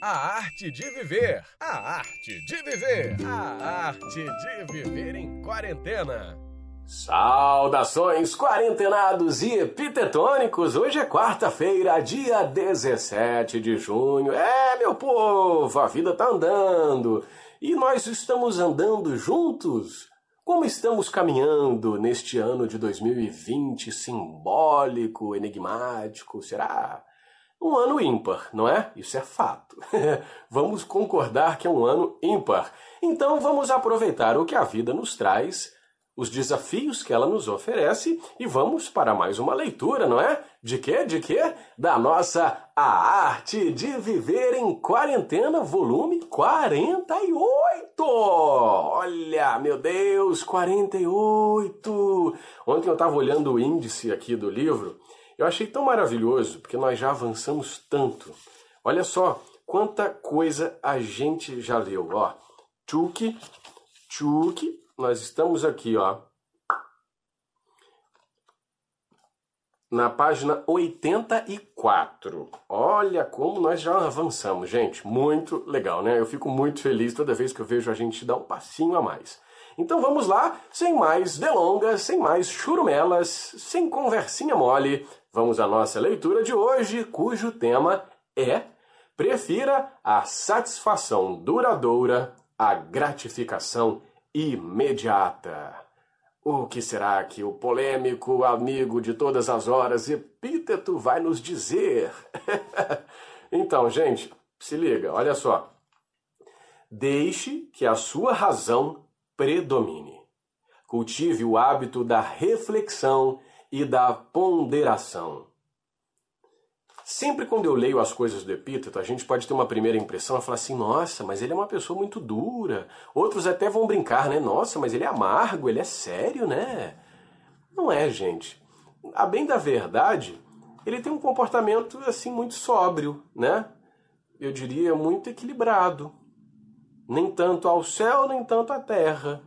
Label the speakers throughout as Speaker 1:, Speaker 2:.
Speaker 1: A arte de viver. A arte de viver. A arte de viver em quarentena.
Speaker 2: Saudações quarentenados e epitetônicos! Hoje é quarta-feira, dia 17 de junho. É, meu povo, a vida tá andando e nós estamos andando juntos. Como estamos caminhando neste ano de 2020 simbólico, enigmático? Será? Um ano ímpar, não é? Isso é fato. vamos concordar que é um ano ímpar. Então vamos aproveitar o que a vida nos traz, os desafios que ela nos oferece e vamos para mais uma leitura, não é? De quê? De quê? Da nossa A Arte de Viver em Quarentena, volume 48! Olha, meu Deus, 48! Ontem eu estava olhando o índice aqui do livro eu achei tão maravilhoso, porque nós já avançamos tanto. Olha só quanta coisa a gente já leu, ó. Tchuk, tchuk, nós estamos aqui, ó. Na página 84. Olha como nós já avançamos, gente. Muito legal, né? Eu fico muito feliz toda vez que eu vejo a gente dar um passinho a mais. Então vamos lá, sem mais delongas, sem mais churumelas, sem conversinha mole, Vamos à nossa leitura de hoje, cujo tema é Prefira a satisfação duradoura à gratificação imediata. O que será que o polêmico amigo de todas as horas Epíteto vai nos dizer? então, gente, se liga, olha só. Deixe que a sua razão predomine. Cultive o hábito da reflexão e da ponderação. Sempre quando eu leio as coisas do Epíteto, a gente pode ter uma primeira impressão e falar assim: nossa, mas ele é uma pessoa muito dura. Outros até vão brincar, né? Nossa, mas ele é amargo, ele é sério, né? Não é, gente. A bem da verdade, ele tem um comportamento assim muito sóbrio, né? Eu diria muito equilibrado. Nem tanto ao céu, nem tanto à terra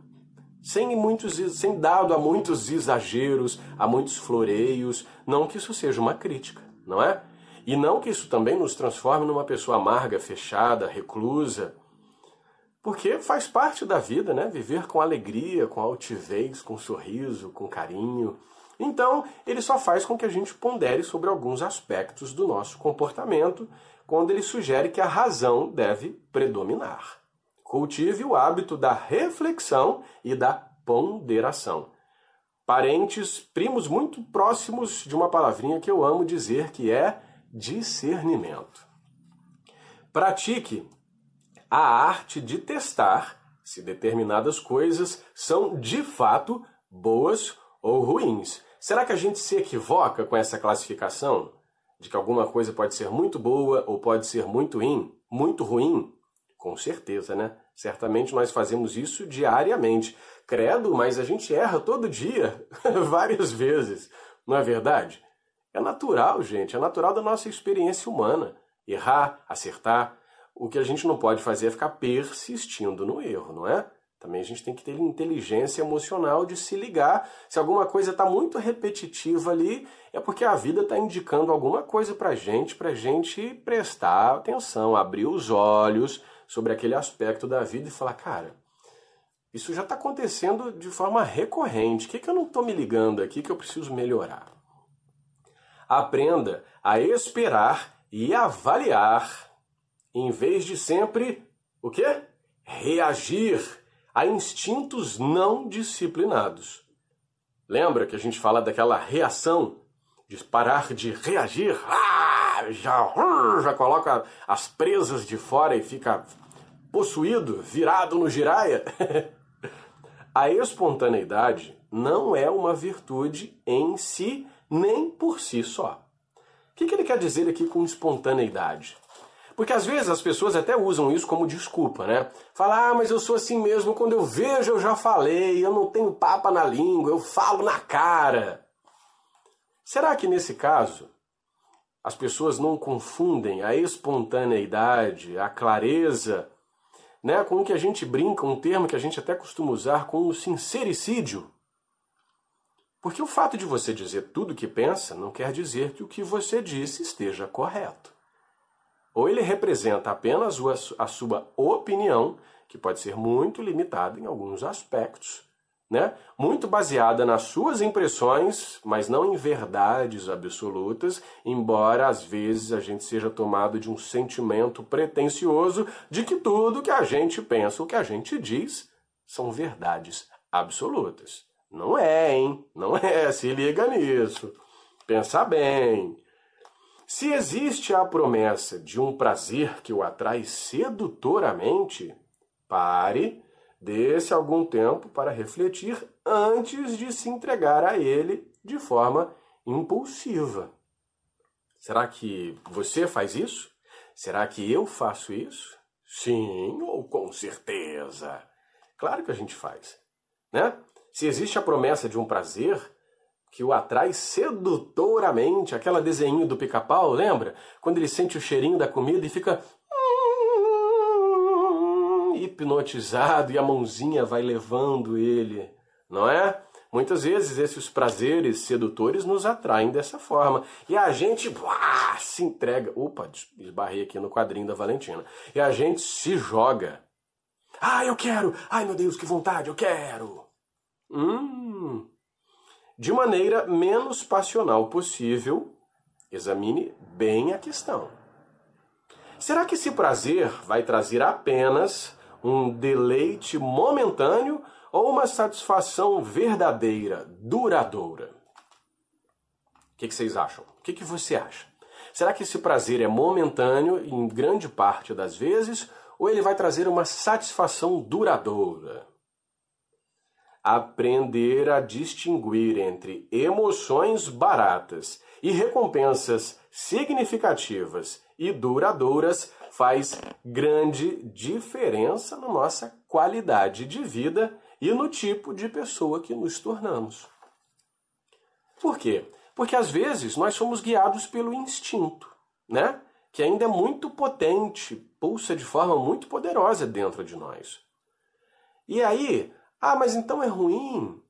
Speaker 2: sem muitos sem dado a muitos exageros, a muitos floreios, não que isso seja uma crítica, não é? E não que isso também nos transforme numa pessoa amarga, fechada, reclusa, porque faz parte da vida, né? Viver com alegria, com altivez, com sorriso, com carinho. Então, ele só faz com que a gente pondere sobre alguns aspectos do nosso comportamento quando ele sugere que a razão deve predominar. Cultive o hábito da reflexão e da ponderação. Parentes, primos muito próximos de uma palavrinha que eu amo dizer que é discernimento. Pratique a arte de testar se determinadas coisas são de fato boas ou ruins. Será que a gente se equivoca com essa classificação? De que alguma coisa pode ser muito boa ou pode ser muito ruim? Muito ruim? Com certeza, né? Certamente nós fazemos isso diariamente. Credo, mas a gente erra todo dia, várias vezes, não é verdade? É natural, gente, é natural da nossa experiência humana. Errar, acertar. O que a gente não pode fazer é ficar persistindo no erro, não é? Também a gente tem que ter inteligência emocional de se ligar. Se alguma coisa está muito repetitiva ali, é porque a vida está indicando alguma coisa para a gente, para a gente prestar atenção, abrir os olhos sobre aquele aspecto da vida e falar, cara, isso já está acontecendo de forma recorrente. O que, que eu não estou me ligando aqui que eu preciso melhorar? Aprenda a esperar e avaliar, em vez de sempre o quê? Reagir a instintos não disciplinados. Lembra que a gente fala daquela reação, de parar de reagir? Ah, já, já coloca as presas de fora e fica possuído, virado no giraia. a espontaneidade não é uma virtude em si, nem por si só. O que, ele quer dizer aqui com espontaneidade? Porque às vezes as pessoas até usam isso como desculpa, né? Falar, ah, mas eu sou assim mesmo, quando eu vejo eu já falei, eu não tenho papa na língua, eu falo na cara. Será que nesse caso as pessoas não confundem a espontaneidade, a clareza né, com o que a gente brinca, um termo que a gente até costuma usar, com o sincericídio. Porque o fato de você dizer tudo o que pensa não quer dizer que o que você disse esteja correto. ou ele representa apenas a sua opinião, que pode ser muito limitada em alguns aspectos, né? muito baseada nas suas impressões, mas não em verdades absolutas, embora às vezes a gente seja tomado de um sentimento pretensioso de que tudo que a gente pensa, o que a gente diz, são verdades absolutas. Não é, hein? Não é, se liga nisso. Pensa bem. Se existe a promessa de um prazer que o atrai sedutoramente, pare Dê-se algum tempo para refletir antes de se entregar a ele de forma impulsiva. Será que você faz isso? Será que eu faço isso? Sim, ou com certeza. Claro que a gente faz, né? Se existe a promessa de um prazer que o atrai sedutoramente, aquela desenho do pica-pau, lembra? Quando ele sente o cheirinho da comida e fica hipnotizado e a mãozinha vai levando ele, não é? Muitas vezes esses prazeres sedutores nos atraem dessa forma. E a gente se entrega. Opa, esbarrei aqui no quadrinho da Valentina. E a gente se joga. Ah, eu quero! Ai meu Deus, que vontade, eu quero! Hum. De maneira menos passional possível, examine bem a questão. Será que esse prazer vai trazer apenas um deleite momentâneo ou uma satisfação verdadeira, duradoura? O que, que vocês acham? O que, que você acha? Será que esse prazer é momentâneo em grande parte das vezes ou ele vai trazer uma satisfação duradoura? Aprender a distinguir entre emoções baratas e recompensas significativas e duradouras faz grande diferença na nossa qualidade de vida e no tipo de pessoa que nos tornamos. Por quê? Porque às vezes nós somos guiados pelo instinto, né? Que ainda é muito potente, pulsa de forma muito poderosa dentro de nós. E aí, ah, mas então é ruim?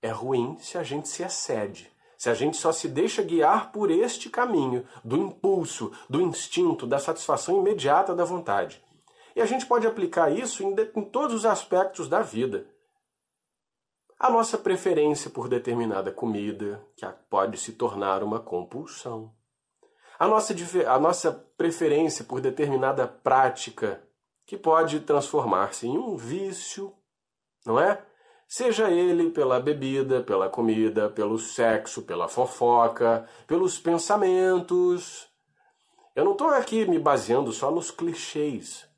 Speaker 2: É ruim se a gente se excede se a gente só se deixa guiar por este caminho do impulso, do instinto, da satisfação imediata da vontade. E a gente pode aplicar isso em, de, em todos os aspectos da vida. A nossa preferência por determinada comida, que pode se tornar uma compulsão. A nossa, a nossa preferência por determinada prática, que pode transformar-se em um vício, não é? Seja ele pela bebida, pela comida, pelo sexo, pela fofoca, pelos pensamentos. Eu não estou aqui me baseando só nos clichês.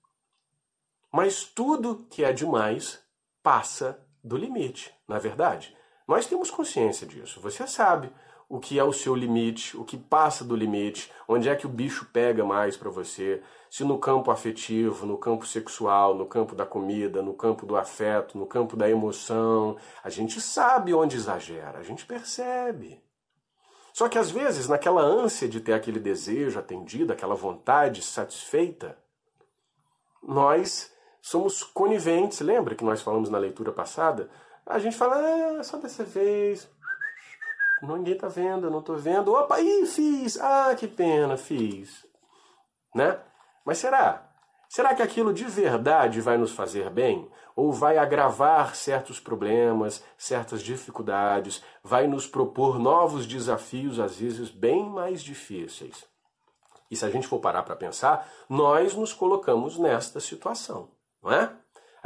Speaker 2: Mas tudo que é demais passa do limite, na verdade. Nós temos consciência disso. Você sabe o que é o seu limite, o que passa do limite, onde é que o bicho pega mais para você, se no campo afetivo, no campo sexual, no campo da comida, no campo do afeto, no campo da emoção, a gente sabe onde exagera, a gente percebe. Só que às vezes, naquela ânsia de ter aquele desejo atendido, aquela vontade satisfeita, nós somos coniventes. Lembra que nós falamos na leitura passada? A gente fala, ah, só dessa vez, ninguém tá vendo, eu não tô vendo. Opa, aí fiz. Ah, que pena, fiz. Né? Mas será? Será que aquilo de verdade vai nos fazer bem? Ou vai agravar certos problemas, certas dificuldades, vai nos propor novos desafios, às vezes bem mais difíceis? E se a gente for parar para pensar, nós nos colocamos nesta situação, não é?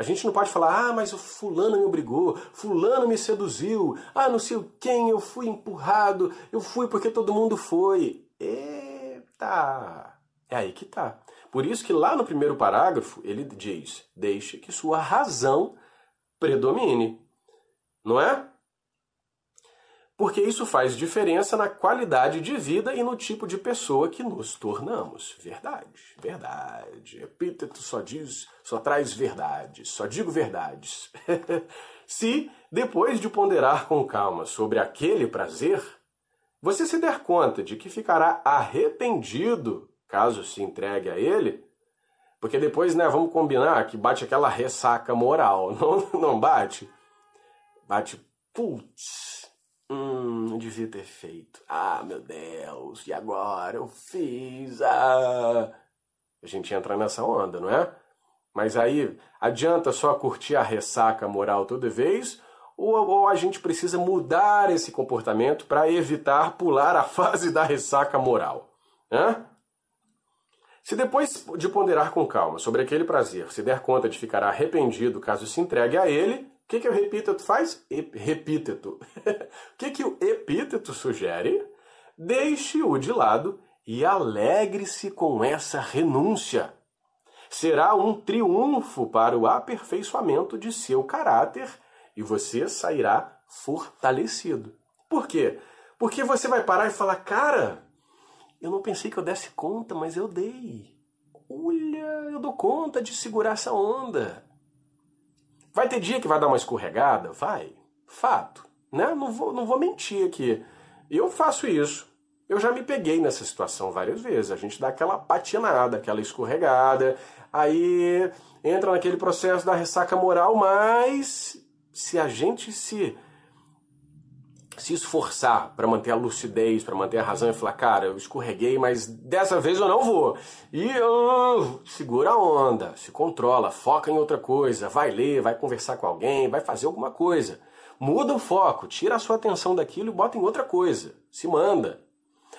Speaker 2: A gente não pode falar, ah, mas o fulano me obrigou, fulano me seduziu, ah, não sei quem, eu fui empurrado, eu fui porque todo mundo foi. Eita! É aí que tá. Por isso que lá no primeiro parágrafo ele diz: deixe que sua razão predomine. Não é? Porque isso faz diferença na qualidade de vida e no tipo de pessoa que nos tornamos. Verdade, verdade. Epíteto só diz, só traz verdades, só digo verdades. se, depois de ponderar com calma sobre aquele prazer, você se der conta de que ficará arrependido caso se entregue a ele, porque depois, né, vamos combinar que bate aquela ressaca moral, não, não bate? Bate, putz, Hum, devia ter feito. Ah, meu Deus, e agora? Eu fiz. Ah. A gente entra nessa onda, não é? Mas aí, adianta só curtir a ressaca moral toda vez? Ou, ou a gente precisa mudar esse comportamento para evitar pular a fase da ressaca moral? Hã? Se depois de ponderar com calma sobre aquele prazer se der conta de ficar arrependido caso se entregue a ele, que, que o epíteto faz? Epíteto. o que, que o epíteto sugere? Deixe-o de lado e alegre-se com essa renúncia. Será um triunfo para o aperfeiçoamento de seu caráter e você sairá fortalecido. Por quê? Porque você vai parar e falar, cara, eu não pensei que eu desse conta, mas eu dei. Olha, eu dou conta de segurar essa onda. Vai ter dia que vai dar uma escorregada? Vai. Fato. Né? Não, vou, não vou mentir aqui. Eu faço isso. Eu já me peguei nessa situação várias vezes. A gente dá aquela patinada, aquela escorregada, aí entra naquele processo da ressaca moral, mas se a gente se se esforçar para manter a lucidez, para manter a razão e falar, cara, eu escorreguei, mas dessa vez eu não vou. E uh, segura a onda, se controla, foca em outra coisa, vai ler, vai conversar com alguém, vai fazer alguma coisa. Muda o foco, tira a sua atenção daquilo e bota em outra coisa. Se manda.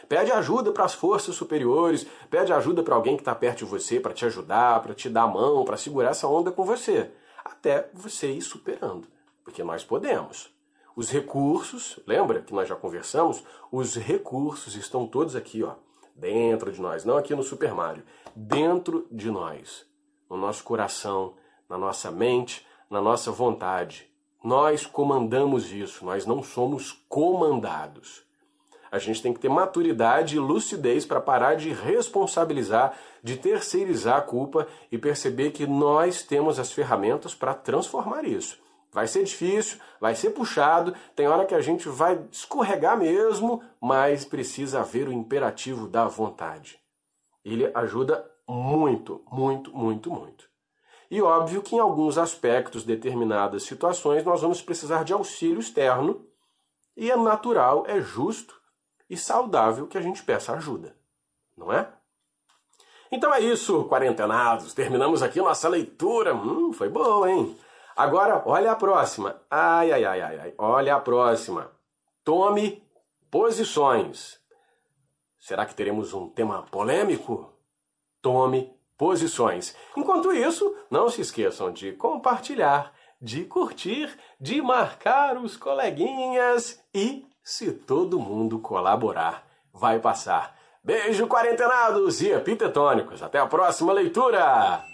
Speaker 2: Pede ajuda para as forças superiores, pede ajuda para alguém que está perto de você para te ajudar, para te dar a mão, para segurar essa onda com você, até você ir superando, porque nós podemos. Os recursos, lembra que nós já conversamos? Os recursos estão todos aqui, ó, dentro de nós, não aqui no Super Mario, dentro de nós, no nosso coração, na nossa mente, na nossa vontade. Nós comandamos isso, nós não somos comandados. A gente tem que ter maturidade e lucidez para parar de responsabilizar, de terceirizar a culpa e perceber que nós temos as ferramentas para transformar isso. Vai ser difícil, vai ser puxado, tem hora que a gente vai escorregar mesmo, mas precisa haver o imperativo da vontade. Ele ajuda muito, muito, muito, muito. E óbvio que em alguns aspectos, determinadas situações, nós vamos precisar de auxílio externo, e é natural, é justo e saudável que a gente peça ajuda, não é? Então é isso, quarentenados. Terminamos aqui nossa leitura. Hum, foi boa, hein? Agora, olha a próxima. Ai, ai, ai, ai, ai. Olha a próxima. Tome posições. Será que teremos um tema polêmico? Tome posições. Enquanto isso, não se esqueçam de compartilhar, de curtir, de marcar os coleguinhas e, se todo mundo colaborar, vai passar. Beijo, quarentenados e epitetônicos. Até a próxima leitura!